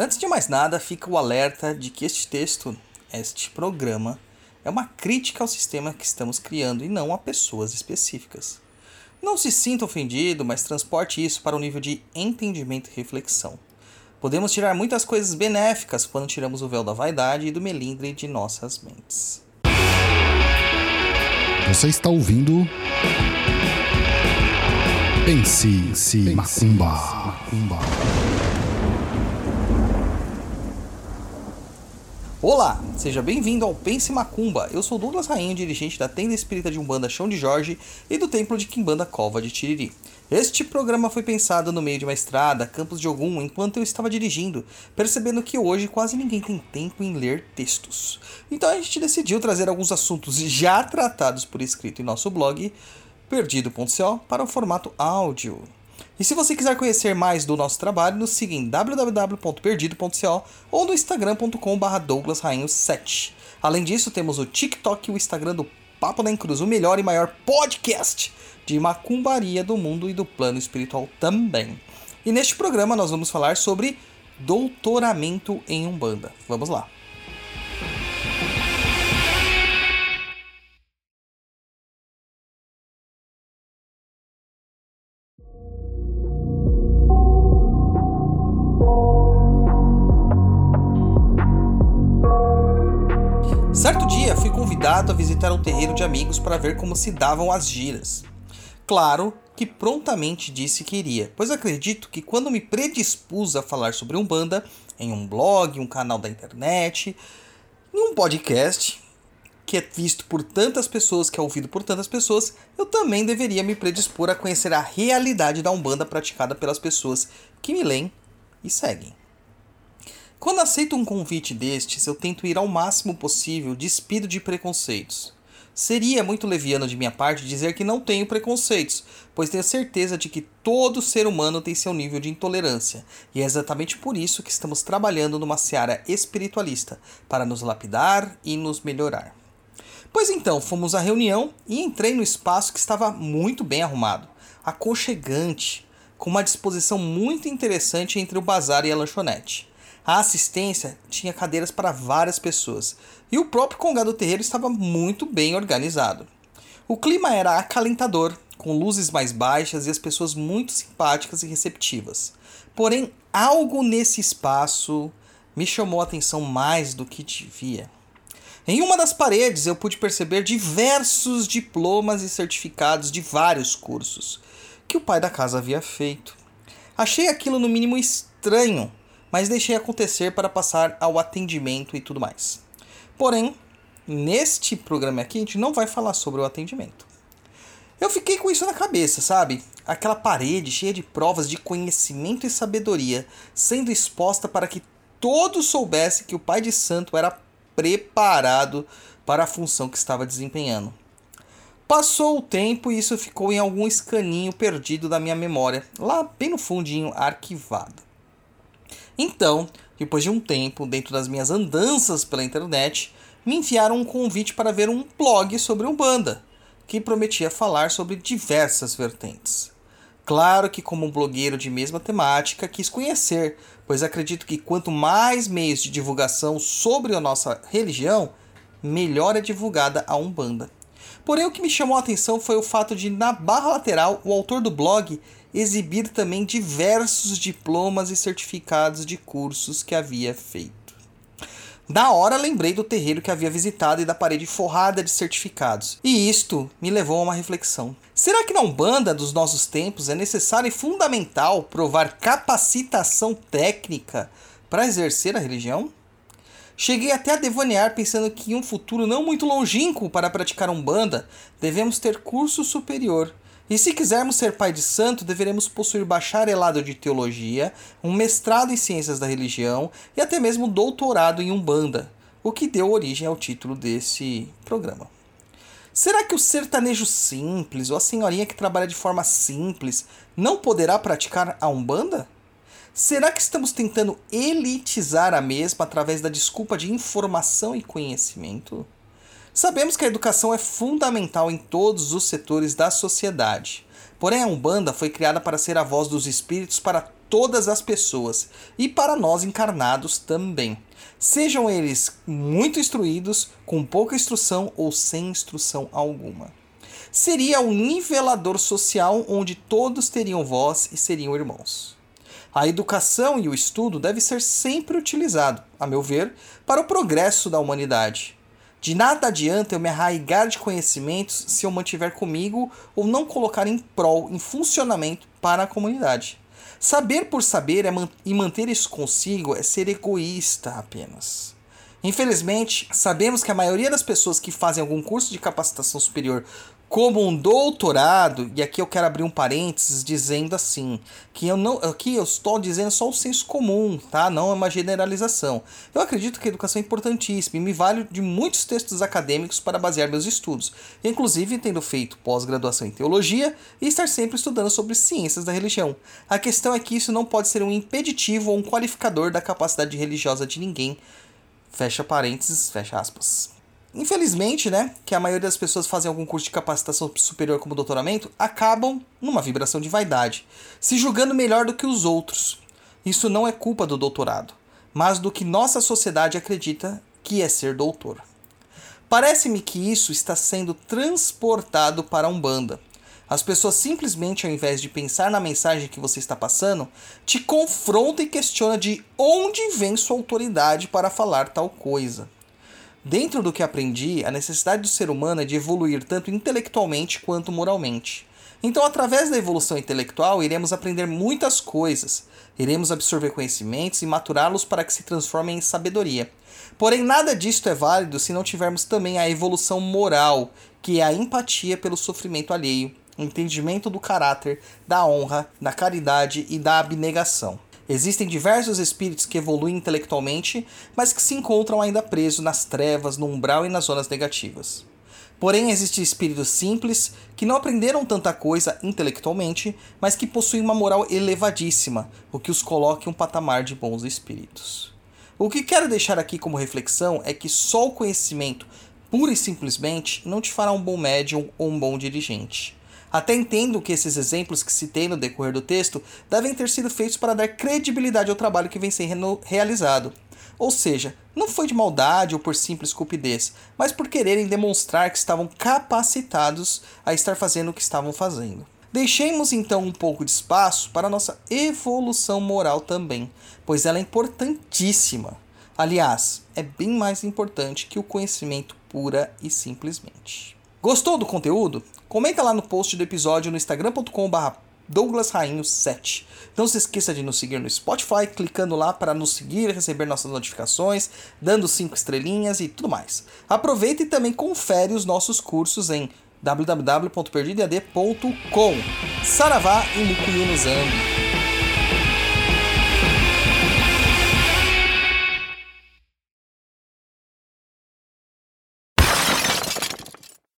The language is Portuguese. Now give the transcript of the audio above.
Antes de mais nada, fica o alerta de que este texto, este programa, é uma crítica ao sistema que estamos criando e não a pessoas específicas. Não se sinta ofendido, mas transporte isso para o um nível de entendimento e reflexão. Podemos tirar muitas coisas benéficas quando tiramos o véu da vaidade e do melindre de nossas mentes. Você está ouvindo. Pense, Pense Macumba. Macumba. Olá, seja bem-vindo ao Pense Macumba. Eu sou Douglas Rainha, dirigente da tenda espírita de Umbanda Chão de Jorge e do templo de Quimbanda Cova de Tiriri. Este programa foi pensado no meio de uma estrada, Campos de Ogum, enquanto eu estava dirigindo, percebendo que hoje quase ninguém tem tempo em ler textos. Então a gente decidiu trazer alguns assuntos já tratados por escrito em nosso blog, perdido.co, para o formato áudio. E se você quiser conhecer mais do nosso trabalho, nos siga em www.perdido.co ou no instagram.com.br douglasrainho7. Além disso, temos o TikTok e o Instagram do Papo da Cruz, o melhor e maior podcast de macumbaria do mundo e do plano espiritual também. E neste programa nós vamos falar sobre doutoramento em Umbanda. Vamos lá. Certo dia fui convidado a visitar um terreiro de amigos para ver como se davam as giras. Claro que prontamente disse que iria, pois acredito que quando me predispus a falar sobre Umbanda, em um blog, um canal da internet, em um podcast, que é visto por tantas pessoas, que é ouvido por tantas pessoas, eu também deveria me predispor a conhecer a realidade da Umbanda praticada pelas pessoas que me leem e seguem. Quando aceito um convite destes, eu tento ir ao máximo possível despido de preconceitos. Seria muito leviano de minha parte dizer que não tenho preconceitos, pois tenho certeza de que todo ser humano tem seu nível de intolerância, e é exatamente por isso que estamos trabalhando numa seara espiritualista, para nos lapidar e nos melhorar. Pois então, fomos à reunião e entrei no espaço que estava muito bem arrumado, aconchegante, com uma disposição muito interessante entre o bazar e a lanchonete. A assistência tinha cadeiras para várias pessoas e o próprio congado terreiro estava muito bem organizado. O clima era acalentador, com luzes mais baixas e as pessoas muito simpáticas e receptivas. Porém, algo nesse espaço me chamou a atenção mais do que devia. Em uma das paredes eu pude perceber diversos diplomas e certificados de vários cursos que o pai da casa havia feito. Achei aquilo no mínimo estranho mas deixei acontecer para passar ao atendimento e tudo mais. Porém, neste programa aqui a gente não vai falar sobre o atendimento. Eu fiquei com isso na cabeça, sabe? Aquela parede cheia de provas de conhecimento e sabedoria sendo exposta para que todos soubessem que o pai de santo era preparado para a função que estava desempenhando. Passou o tempo e isso ficou em algum escaninho perdido da minha memória, lá bem no fundinho arquivado. Então, depois de um tempo, dentro das minhas andanças pela internet, me enviaram um convite para ver um blog sobre Umbanda, que prometia falar sobre diversas vertentes. Claro que, como um blogueiro de mesma temática, quis conhecer, pois acredito que quanto mais meios de divulgação sobre a nossa religião, melhor é divulgada a Umbanda. Porém, o que me chamou a atenção foi o fato de, na barra lateral, o autor do blog exibir também diversos diplomas e certificados de cursos que havia feito. Na hora lembrei do terreiro que havia visitado e da parede forrada de certificados, e isto me levou a uma reflexão. Será que na Umbanda dos nossos tempos é necessário e fundamental provar capacitação técnica para exercer a religião? Cheguei até a devanear pensando que em um futuro não muito longínquo para praticar Umbanda, devemos ter curso superior e se quisermos ser pai de santo, deveremos possuir bacharelado de teologia, um mestrado em ciências da religião e até mesmo doutorado em Umbanda, o que deu origem ao título desse programa. Será que o sertanejo simples ou a senhorinha que trabalha de forma simples não poderá praticar a Umbanda? Será que estamos tentando elitizar a mesma através da desculpa de informação e conhecimento? Sabemos que a educação é fundamental em todos os setores da sociedade. Porém, a Umbanda foi criada para ser a voz dos espíritos para todas as pessoas e para nós encarnados também. Sejam eles muito instruídos, com pouca instrução ou sem instrução alguma. Seria um nivelador social onde todos teriam voz e seriam irmãos. A educação e o estudo deve ser sempre utilizado, a meu ver, para o progresso da humanidade. De nada adianta eu me arraigar de conhecimentos se eu mantiver comigo ou não colocar em prol, em funcionamento para a comunidade. Saber por saber é man e manter isso consigo é ser egoísta apenas. Infelizmente, sabemos que a maioria das pessoas que fazem algum curso de capacitação superior como um doutorado, e aqui eu quero abrir um parênteses dizendo assim, que eu não, aqui eu estou dizendo só o senso comum, tá? Não é uma generalização. Eu acredito que a educação é importantíssima e me vale de muitos textos acadêmicos para basear meus estudos, inclusive tendo feito pós-graduação em teologia e estar sempre estudando sobre ciências da religião. A questão é que isso não pode ser um impeditivo ou um qualificador da capacidade religiosa de ninguém. Fecha parênteses, fecha aspas. Infelizmente, né, que a maioria das pessoas fazem algum curso de capacitação superior como doutoramento, acabam numa vibração de vaidade, se julgando melhor do que os outros. Isso não é culpa do doutorado, mas do que nossa sociedade acredita que é ser doutor. Parece-me que isso está sendo transportado para a Umbanda. As pessoas simplesmente, ao invés de pensar na mensagem que você está passando, te confrontam e questionam de onde vem sua autoridade para falar tal coisa. Dentro do que aprendi, a necessidade do ser humano é de evoluir tanto intelectualmente quanto moralmente. Então, através da evolução intelectual, iremos aprender muitas coisas, iremos absorver conhecimentos e maturá-los para que se transformem em sabedoria. Porém, nada disto é válido se não tivermos também a evolução moral, que é a empatia pelo sofrimento alheio, o entendimento do caráter, da honra, da caridade e da abnegação. Existem diversos espíritos que evoluem intelectualmente, mas que se encontram ainda presos nas trevas, no umbral e nas zonas negativas. Porém, existem espíritos simples que não aprenderam tanta coisa intelectualmente, mas que possuem uma moral elevadíssima, o que os coloca em um patamar de bons espíritos. O que quero deixar aqui como reflexão é que só o conhecimento, pura e simplesmente, não te fará um bom médium ou um bom dirigente. Até entendo que esses exemplos que citei no decorrer do texto devem ter sido feitos para dar credibilidade ao trabalho que vem sendo realizado. Ou seja, não foi de maldade ou por simples cupidez, mas por quererem demonstrar que estavam capacitados a estar fazendo o que estavam fazendo. Deixemos então um pouco de espaço para nossa evolução moral também, pois ela é importantíssima. Aliás, é bem mais importante que o conhecimento pura e simplesmente. Gostou do conteúdo? Comenta lá no post do episódio no instagram.com.br douglasrainho7. Não se esqueça de nos seguir no Spotify, clicando lá para nos seguir, receber nossas notificações, dando 5 estrelinhas e tudo mais. Aproveita e também confere os nossos cursos em www.perdidead.com. Saravá e Mukuyu no Zambi.